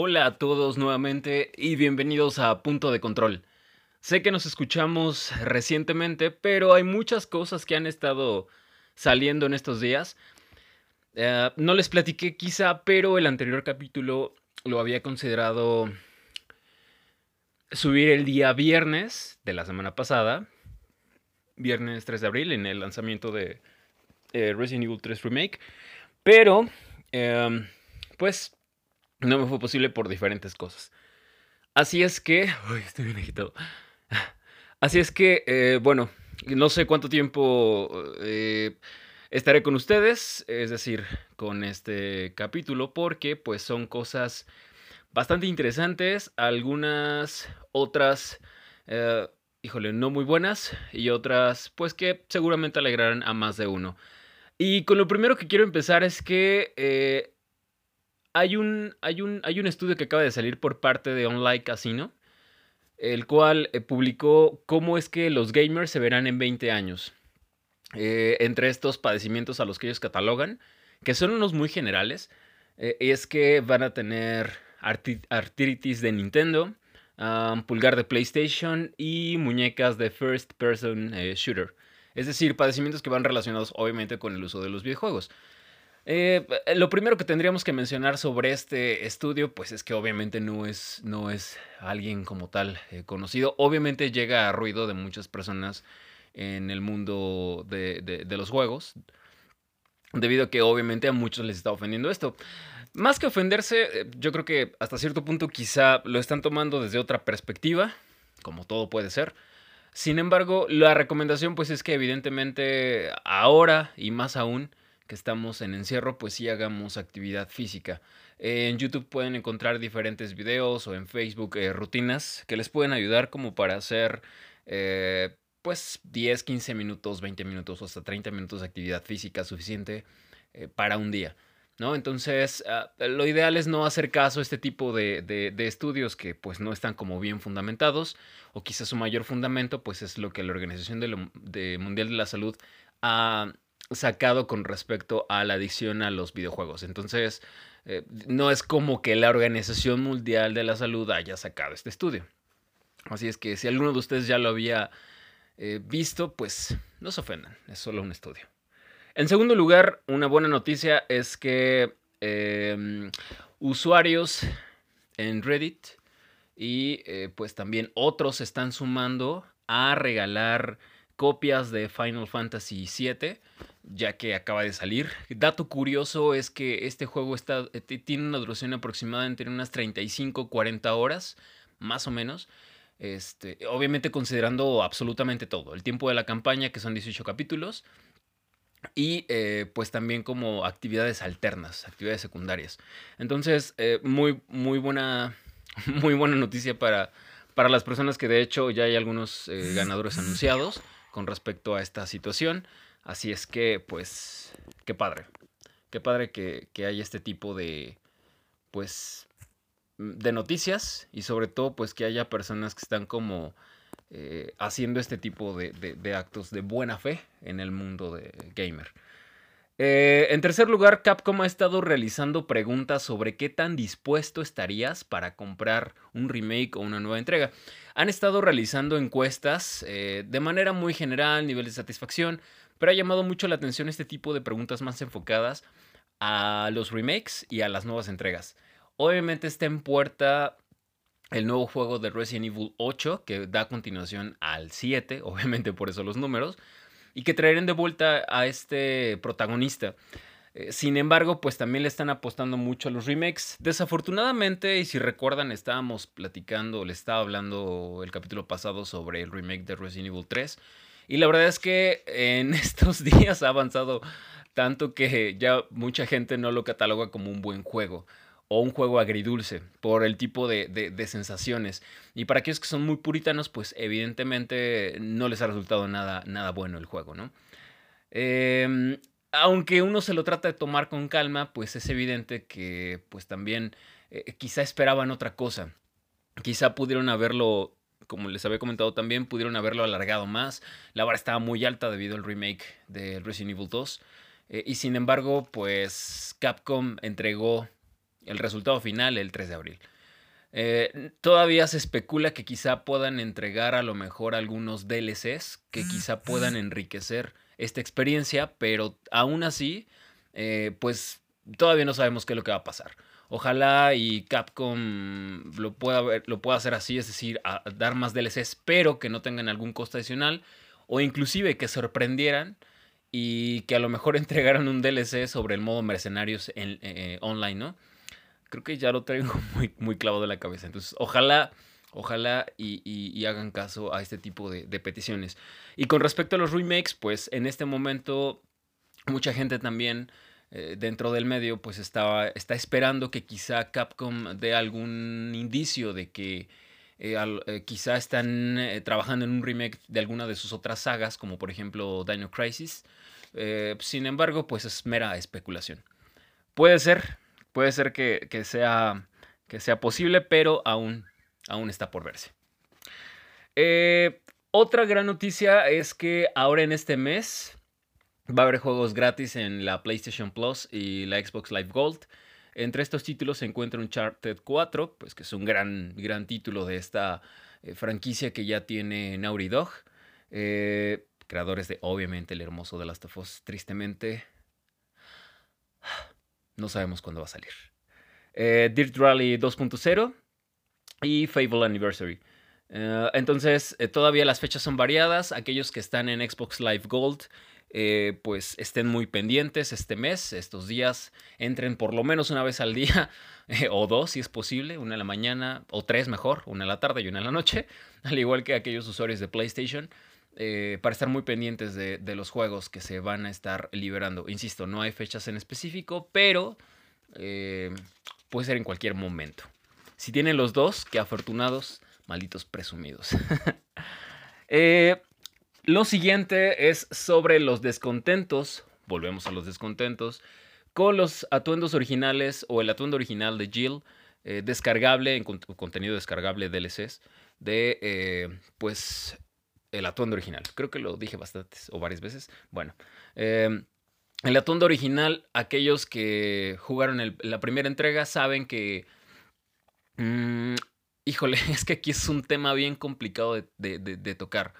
Hola a todos nuevamente y bienvenidos a Punto de Control. Sé que nos escuchamos recientemente, pero hay muchas cosas que han estado saliendo en estos días. Eh, no les platiqué quizá, pero el anterior capítulo lo había considerado subir el día viernes de la semana pasada, viernes 3 de abril, en el lanzamiento de eh, Resident Evil 3 Remake, pero em, pues no me fue posible por diferentes cosas. Así es que... Uy, estoy bien agitado. Así es que, eh, bueno, no sé cuánto tiempo eh, estaré con ustedes, es decir, con este capítulo, porque pues son cosas bastante interesantes, algunas otras, eh, híjole, no muy buenas, y otras pues que seguramente alegrarán a más de uno. Y con lo primero que quiero empezar es que hay un, hay, un, hay un estudio que acaba de salir por parte de Online Casino, el cual eh, publicó cómo es que los gamers se verán en 20 años. Eh, entre estos padecimientos a los que ellos catalogan, que son unos muy generales, eh, es que van a tener artritis de Nintendo, pulgar de PlayStation y muñecas de First Person Shooter. Es decir, padecimientos que van relacionados obviamente con el uso de los videojuegos. Eh, lo primero que tendríamos que mencionar sobre este estudio, pues es que obviamente no es, no es alguien como tal eh, conocido. Obviamente llega a ruido de muchas personas en el mundo de, los juegos, debido a que obviamente a muchos les está ofendiendo esto. Más que ofenderse, eh, yo creo que hasta cierto punto quizá lo están tomando desde otra perspectiva, como todo puede ser. Sin embargo, la recomendación pues es que evidentemente ahora y más aún que estamos en encierro, pues sí hagamos actividad física. En YouTube pueden encontrar diferentes videos o en Facebook eh, rutinas que les pueden ayudar como para hacer eh, pues 10, 15 minutos, 20 minutos o hasta 30 minutos de actividad física suficiente eh, para un día. ¿No? Entonces, ah, lo ideal es no hacer caso a este tipo de, de, estudios que pues no están como bien fundamentados o quizás su mayor fundamento pues es lo que la Organización de Mundial de la Salud ha sacado con respecto a la adicción a los videojuegos. Entonces, eh, no es como que la Organización Mundial de la Salud haya sacado este estudio. Así es que si alguno de ustedes ya lo había eh, visto, pues no se ofendan, es solo un estudio. En segundo lugar, una buena noticia es que em, usuarios en Reddit y eh, pues también otros están sumando a regalar copias de Final Fantasy VII, ya que acaba de salir. Dato curioso es que este juego está, eh, tiene una duración aproximada entre unas 35-40 horas, más o menos. Este, obviamente considerando absolutamente todo, el tiempo de la campaña, que son 18 capítulos, y eh, pues también como actividades alternas, actividades secundarias. Entonces, eh, muy, muy, buena, muy buena noticia para, para las personas que de hecho ya hay algunos ganadores anunciados con respecto a esta situación. Así es que, pues, qué padre. Qué padre que, que haya este tipo de, pues, de noticias y sobre todo, pues, que haya personas que están como eh, haciendo este tipo de, de, actos de buena fe en el mundo de gamer. Eh, en tercer lugar, Capcom ha estado realizando preguntas sobre qué tan dispuesto estarías para comprar un remake o una nueva entrega. Han estado realizando encuestas eh, de manera muy general, nivel de satisfacción, pero ha llamado mucho la atención este tipo de preguntas más enfocadas a los remakes y a las nuevas entregas. Obviamente está en puerta el nuevo juego de Resident Evil 8 que da continuación al 7, obviamente por eso los números y que traerán de vuelta a este protagonista. Eh, sin embargo, pues también le están apostando mucho a los remakes. Desafortunadamente, y si recuerdan, estábamos platicando, le estaba hablando el capítulo pasado sobre el remake de Resident Evil 3. Y la verdad es que en estos días ha avanzado tanto que ya mucha gente no lo cataloga como un buen juego o un juego agridulce por el tipo de, sensaciones. Y para aquellos que son muy puritanos, pues evidentemente no les ha resultado nada, nada bueno el juego, ¿no? Em, aunque uno se lo trata de tomar con calma, pues es evidente que pues también eh, quizá esperaban otra cosa. Quizá pudieron haberlo, como les había comentado también, pudieron haberlo alargado más. La vara estaba muy alta debido al remake de Resident Evil 2. Eh, y sin embargo, pues Capcom entregó el resultado final el 3 de abril. Eh, todavía se especula que quizá puedan entregar a lo mejor algunos DLCs que quizá puedan enriquecer esta experiencia, pero aún así, eh, pues todavía no sabemos qué es lo que va a pasar. Ojalá y Capcom lo pueda, lo pueda hacer así, es decir, dar más DLCs, pero que no tengan algún costo adicional, o inclusive que sorprendieran y que a lo mejor entregaran un DLC sobre el modo mercenarios en, eh, online, ¿no? creo que ya lo traigo muy, muy clavado en la cabeza. Entonces, ojalá, ojalá y, hagan caso a este tipo de, peticiones. Y con respecto a los remakes, pues en este momento mucha gente también eh, dentro del medio pues estaba, está esperando que quizá Capcom dé algún indicio de que eh, eh, quizá están trabajando en un remake de alguna de sus otras sagas, como por ejemplo Dino Crisis. sin embargo, pues es mera especulación. Puede ser, puede ser que, sea, que sea posible, pero aún, aún está por verse. Otra gran noticia es que ahora en este mes va a haber juegos gratis en la PlayStation Plus y la Xbox Live Gold. Entre estos títulos se encuentra Uncharted 4, pues que es un gran, gran título de esta eh, franquicia que ya tiene Naughty Dog. Eh, creadores de, obviamente, el hermoso The Last of Us. Tristemente, no sabemos cuándo va a salir. Eh, Dirt Rally 2.0 y Fable Anniversary. Entonces, todavía las fechas son variadas. Aquellos que están en Xbox Live Gold, pues estén muy pendientes este mes, estos días. Entren por lo menos una vez al día, o dos si es posible, una en la mañana, o tres mejor, una en la tarde y una en la noche. Al igual que aquellos usuarios de PlayStation. Eh, para estar muy pendientes de, los juegos que se van a estar liberando. Insisto, no hay fechas en específico, pero eh, puede ser en cualquier momento. Si tienen los dos, qué afortunados, malditos presumidos. Eh, lo siguiente es sobre los descontentos. Volvemos a los descontentos. Con los atuendos originales o el atuendo original de Jill, descargable, en contenido descargable DLCs, de pues el atuendo original. Creo que lo dije bastantes o varias veces. Bueno, em, el atuendo original, aquellos que jugaron la primera entrega saben que... Mm, híjole, es que aquí es un tema bien complicado de, tocar.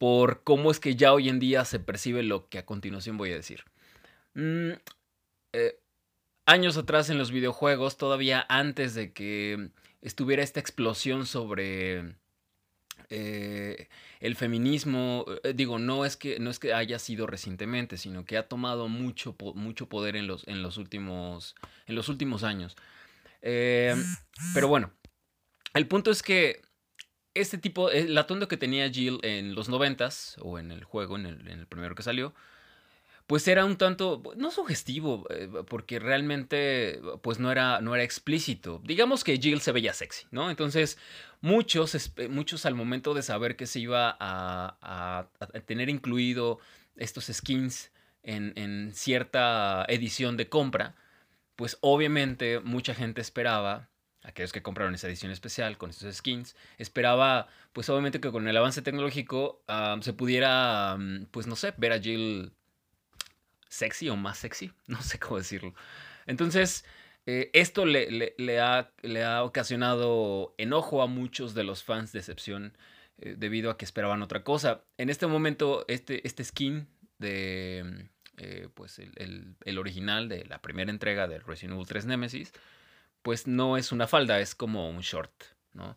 Por cómo es que ya hoy en día se percibe lo que a continuación voy a decir. Mm, eh, años atrás en los videojuegos, todavía antes de que estuviera esta explosión sobre eh, el feminismo, eh, digo, no es, que, no es que haya sido recientemente, sino que ha tomado mucho, mucho poder en los, en, los últimos, en los últimos años. Pero bueno, el punto es que este tipo, el atuendo que tenía Jill en los noventas, o en el juego, en el, primero que salió, pues era un tanto, no sugestivo, eh, porque realmente pues no era, no era explícito. Digamos que Jill se veía sexy, ¿no? Entonces muchos, muchos al momento de saber que se iba a, tener incluido estos skins en, cierta edición de compra, pues obviamente mucha gente esperaba aquellos que compraron esa edición especial con estos skins, esperaba, pues obviamente que con el avance tecnológico se pudiera, pues no sé, ver a Jill sexy o más sexy, no sé cómo decirlo. Entonces, eh, esto le, le, ha, le, ha, ocasionado enojo a muchos de los fans, decepción, eh, debido a que esperaban otra cosa. En este momento, este, este skin de, eh, pues el, el, original de la primera entrega de Resident Evil 3 Nemesis, pues no es una falda, es como un short, ¿no?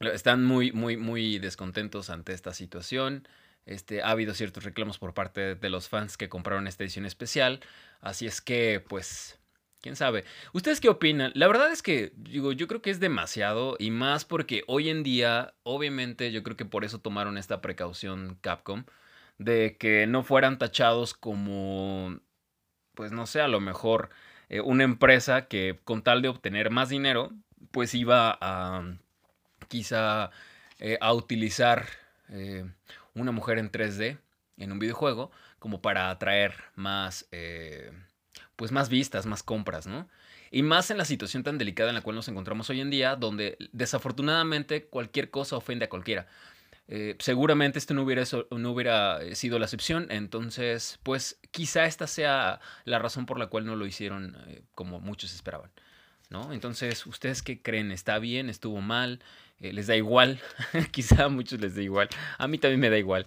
Están muy, muy, muy descontentos ante esta situación. Este, ha habido ciertos reclamos por parte de los fans que compraron esta edición especial. Así es que, pues, quién sabe. ¿Ustedes qué opinan? La verdad es que, digo, yo creo que es demasiado y más porque hoy en día, obviamente, yo creo que por eso tomaron esta precaución Capcom de que no fueran tachados como, pues no sé, a lo mejor eh, una empresa que con tal de obtener más dinero, pues iba a quizá eh, a utilizar eh, una mujer en 3D en un videojuego como para atraer más, pues más vistas, más compras, ¿no? Y más en la situación tan delicada en la cual nos encontramos hoy en día, donde desafortunadamente cualquier cosa ofende a cualquiera. Eh, seguramente esto no hubiera, no hubiera sido la excepción, entonces, pues quizá esta sea la razón por la cual no lo hicieron como muchos esperaban. ¿no? Entonces, ¿ustedes qué creen? ¿Está bien? ¿Estuvo mal? Eh, ¿Les da igual? quizá a muchos les da igual. A mí también me da igual.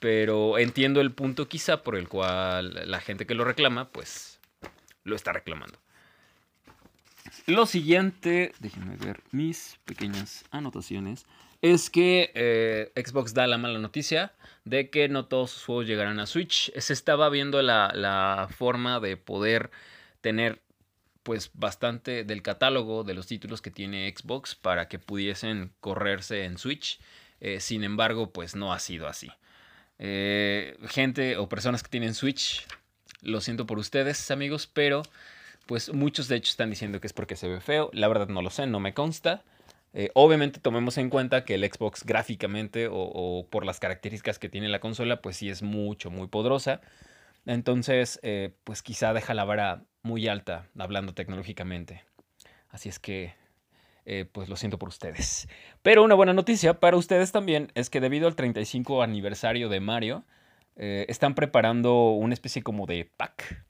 Pero entiendo el punto quizá por el cual la gente que lo reclama, pues lo está reclamando. Lo siguiente, déjenme ver mis pequeñas anotaciones, es que eh, Xbox da la mala noticia de que no todos sus juegos llegarán a Switch. Se estaba viendo la, la forma de poder tener pues bastante del catálogo de los títulos que tiene Xbox para que pudiesen correrse en Switch. Eh, sin embargo, pues no ha sido así. Eh, gente o personas que tienen Switch, lo siento por ustedes, amigos, pero pues muchos de hecho están diciendo que es porque se ve feo. La verdad no lo sé, no me consta. Eh, obviamente tomemos en cuenta que el Xbox gráficamente o, por las características que tiene la consola, pues sí es mucho, muy poderosa. Entonces, eh, pues quizá deja la vara muy alta hablando tecnológicamente. Así es que, eh, pues lo siento por ustedes. Pero una buena noticia para ustedes también es que debido al 35 aniversario de Mario, están preparando una especie como de pack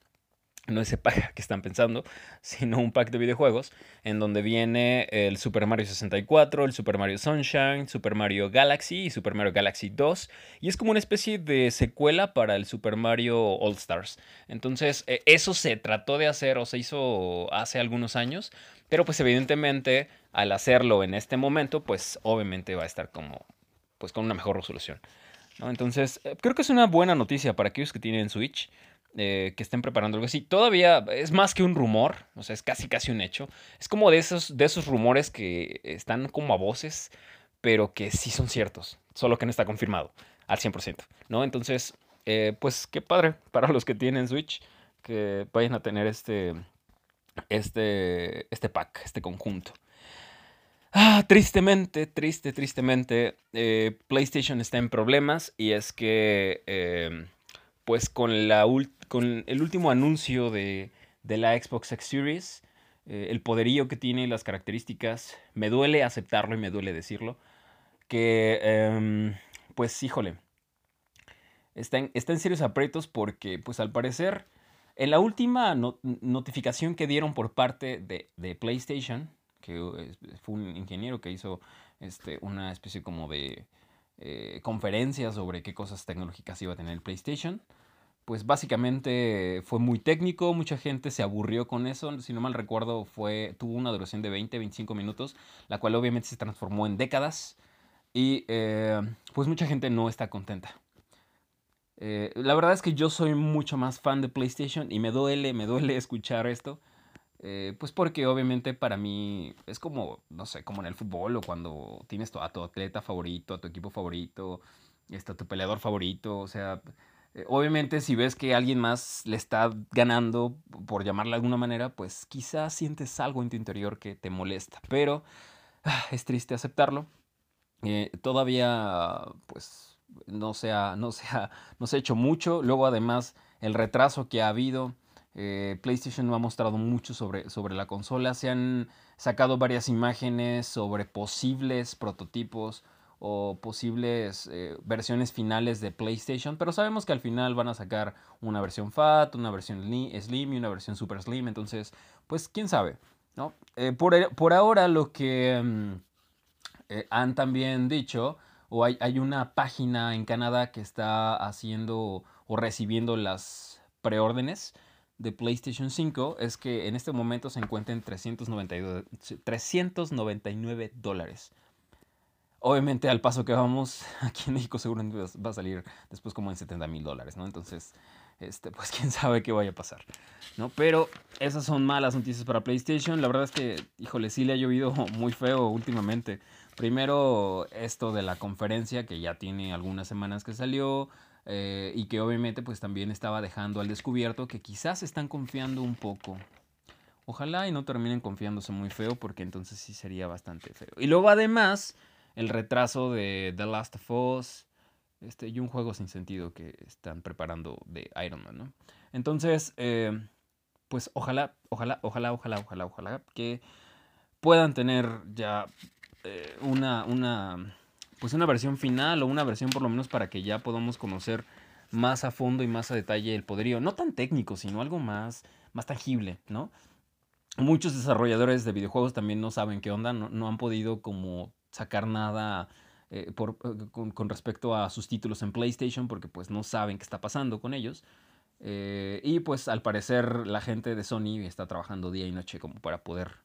no ese pack que están pensando, sino un pack de videojuegos en donde viene el Super Mario 64, el Super Mario Sunshine, Super Mario Galaxy y Super Mario Galaxy 2. Y es como una especie de secuela para el Super Mario All Stars. Entonces, eh, eso se trató de hacer o se hizo hace algunos años, pero pues evidentemente al hacerlo en este momento, pues obviamente va a estar como, pues con una mejor resolución. ¿no? Entonces, eh, creo que es una buena noticia para aquellos que tienen Switch. Eh, que estén preparando algo así. Todavía es más que un rumor, o sea, es casi casi un hecho. Es como de esos, de esos rumores que están como a voces, pero que sí son ciertos, solo que no está confirmado al 100%, ¿no? Entonces, eh, pues qué padre para los que tienen Switch que vayan a tener este, este, este pack, este conjunto. Ah, tristemente, triste, tristemente, eh, PlayStation está en problemas y es que pues con, la con el último anuncio de, la Xbox X Series, eh, el poderío que tiene y las características, me duele aceptarlo y me duele decirlo, que em, pues híjole, está en, en, serios aprietos porque pues al parecer en la última notificación que dieron por parte de, PlayStation, que fue un ingeniero que hizo este, una especie como de eh, conferencias sobre qué cosas tecnológicas iba a tener el PlayStation. Pues básicamente fue muy técnico, mucha gente se aburrió con eso, si no mal recuerdo fue, tuvo una duración de 20-25 minutos, la cual obviamente se transformó en décadas y eh, pues mucha gente no está contenta. Eh, la verdad es que yo soy mucho más fan de PlayStation y me duele, me duele escuchar esto. Eh, pues porque obviamente para mí es como, no sé, como en el fútbol o cuando tienes a tu atleta favorito, a tu equipo favorito, este, a tu peleador favorito, o sea, obviamente si ves que alguien más le está ganando, por llamarle de alguna manera, pues quizás sientes algo en tu interior que te molesta, pero ah, es triste aceptarlo. Eh, todavía, pues, no se, ha, no, se no ha hecho mucho. Luego, además, el retraso que ha habido eh, PlayStation no ha mostrado mucho sobre, sobre la consola. Se han sacado varias imágenes sobre posibles prototipos o posibles eh, versiones finales de PlayStation, pero sabemos que al final van a sacar una versión FAT, una versión Slim y una versión Super Slim, entonces, pues quién sabe, ¿no? Eh, por, ahora lo que mm, han también dicho, o hay, hay una página en Canadá que está haciendo o recibiendo las preórdenes, de PlayStation 5 es que en este momento se encuentra en 399 dólares. Obviamente al paso que vamos, aquí en México seguramente va a salir después como en 70 mil dólares, ¿no? Entonces, este, pues quién sabe qué vaya a pasar, ¿no? Pero esas son malas noticias para PlayStation. La verdad es que, híjole, sí le ha llovido muy feo últimamente. Primero esto de la conferencia que ya tiene algunas semanas que salió. Eh, y que obviamente pues también estaba dejando al descubierto que quizás están confiando un poco. Ojalá y no terminen confiándose muy feo porque entonces sí sería bastante feo. Y luego además el retraso de The Last of Us este, y un juego sin sentido que están preparando de Iron Man, ¿no? Entonces, eh, pues ojalá, ojalá, ojalá, ojalá, ojalá, ojalá que puedan tener ya eh, una, una pues una versión final o una versión por lo menos para que ya podamos conocer más a fondo y más a detalle el poderío. No tan técnico, sino algo más, más tangible, ¿no? muchos desarrolladores de videojuegos también no saben qué onda, no, han podido como sacar nada eh, eh, con, respecto a sus títulos en PlayStation porque pues no saben qué está pasando con ellos. Eh, y pues al parecer la gente de Sony está trabajando día y noche como para poder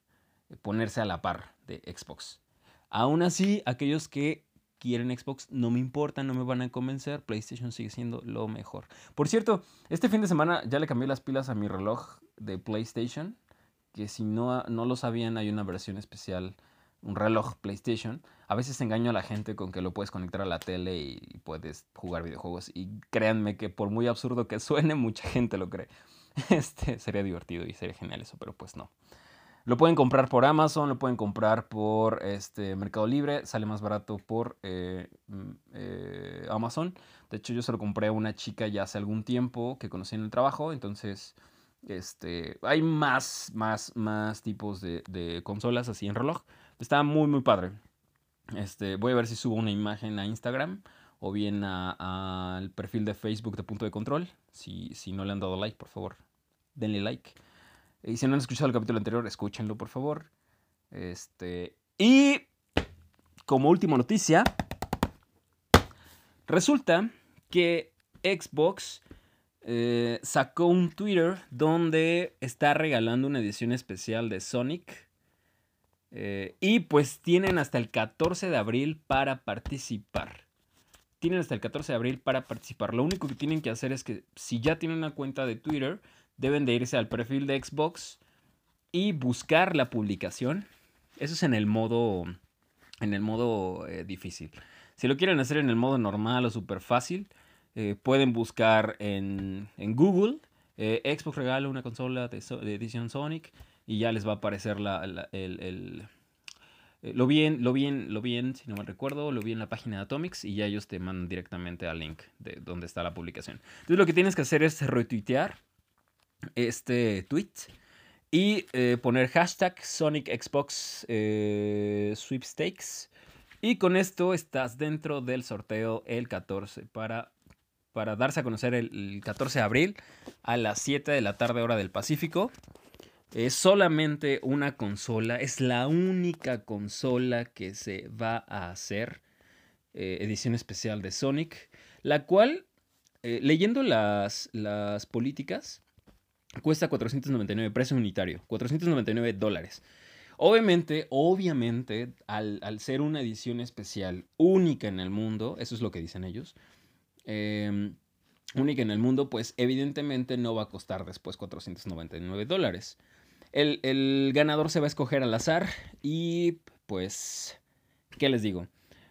ponerse a la par de Xbox. Aún así, aquellos que quieren Xbox no me importa, no me van a convencer, PlayStation sigue siendo lo mejor. Por cierto, este fin de semana ya le cambié las pilas a mi reloj de PlayStation que si no, no lo sabían, hay una versión especial, un reloj PlayStation. A veces engaño a la gente con que lo puedes conectar a la tele y puedes jugar videojuegos. Y créanme que por muy absurdo que suene, mucha gente lo cree. Este sería divertido y sería genial eso, pero pues no. Lo pueden comprar por Amazon, lo pueden comprar por este Mercado Libre, sale más barato por eh, mm, eh, Amazon. De hecho, yo se lo compré a una chica ya hace algún tiempo que conocí en el trabajo, entonces este, hay más, más, más tipos de, consolas así en reloj. Está muy, muy padre. Este, voy a ver si subo una imagen a Instagram o bien al perfil de Facebook de Punto de Control. Si, si no le han dado like, por favor, denle like. Y si no han escuchado el capítulo anterior, escúchenlo, por favor. Este, y como última noticia, resulta que Xbox eh, sacó un Twitter donde está regalando una edición especial de Sonic. Eh, y pues tienen hasta el 14 de abril para participar. Tienen hasta el 14 de abril para participar. Lo único que tienen que hacer es que si ya tienen una cuenta de Twitter, deben de irse al perfil de Xbox y buscar la publicación. Eso es en el modo, en el modo eh, difícil. Si lo quieren hacer en el modo normal o súper fácil, eh, pueden buscar en, Google eh, Xbox regala una consola de, edición Sonic y ya les va a aparecer el, eh, lo bien, lo bien, lo bien, si no me recuerdo, lo vi en la página de Atomics y ya ellos te mandan directamente al link de donde está la publicación. Entonces lo que tienes que hacer es retuitear este tweet y poner hashtag Sonic Xbox Sweepstakes. Y con esto estás dentro del sorteo el 14 para para darse a conocer el, 14 de abril a las 7 de la tarde hora del Pacífico. Es solamente una consola, es la única consola que se va a hacer eh, edición especial de Sonic, la cual, eh, leyendo las, las políticas, cuesta 499, precio unitario, 499 dólares. Obviamente, obviamente, al, al, ser una edición especial única en el mundo, eso es lo que dicen ellos, Em, única en el mundo, pues evidentemente no va a costar después 499 dólares. El, ganador se va a escoger al azar y pues, ¿qué les digo?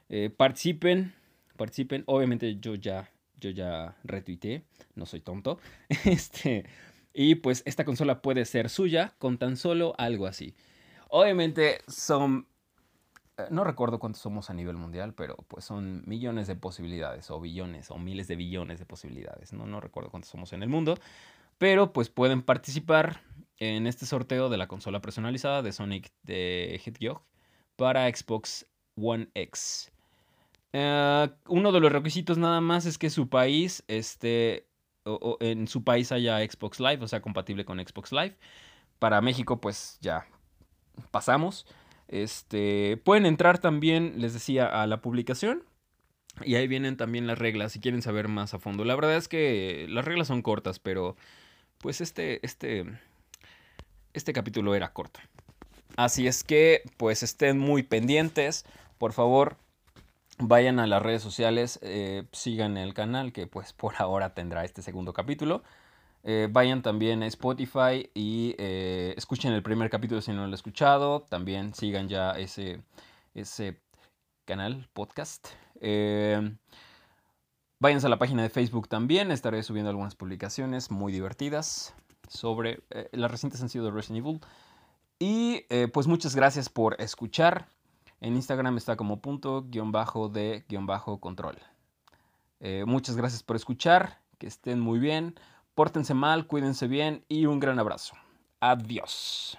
Eh, participen, participen. Obviamente yo ya, yo ya retuiteé, no soy tonto. Este, y pues esta consola puede ser suya con tan solo algo así. Obviamente son no recuerdo cuántos somos a nivel mundial, pero pues son millones de posibilidades, o billones, o miles de billones de posibilidades. No, no recuerdo cuántos somos en el mundo, pero pues pueden participar en este sorteo de la consola personalizada de Sonic de Hedgehog para Xbox One X. Eh, uno de los requisitos nada más es que su país esté, o en su país haya Xbox Live, o sea, compatible con Xbox Live. Para México, pues ya pasamos. Este, pueden entrar también, les decía, a la publicación. Y ahí vienen también las reglas si quieren saber más a fondo. La verdad es que las reglas son cortas, pero pues este, este, este capítulo era corto. Así es que pues estén muy pendientes. Por favor, vayan a las redes sociales, eh, sigan el canal que pues por ahora tendrá este segundo capítulo. Eh, vayan también a Spotify y eh, escuchen el primer capítulo si no lo han escuchado. También sigan ya ese, ese canal, podcast. Eh, váyanse a la página de Facebook también. Estaré subiendo algunas publicaciones muy divertidas sobre... las recientes han sido Resident Evil. Y pues muchas gracias por escuchar. En Instagram está como punto guion bajo de guion bajo control. muchas gracias por escuchar. Que estén muy bien. Pórtense mal, cuídense bien y un gran abrazo. Adiós.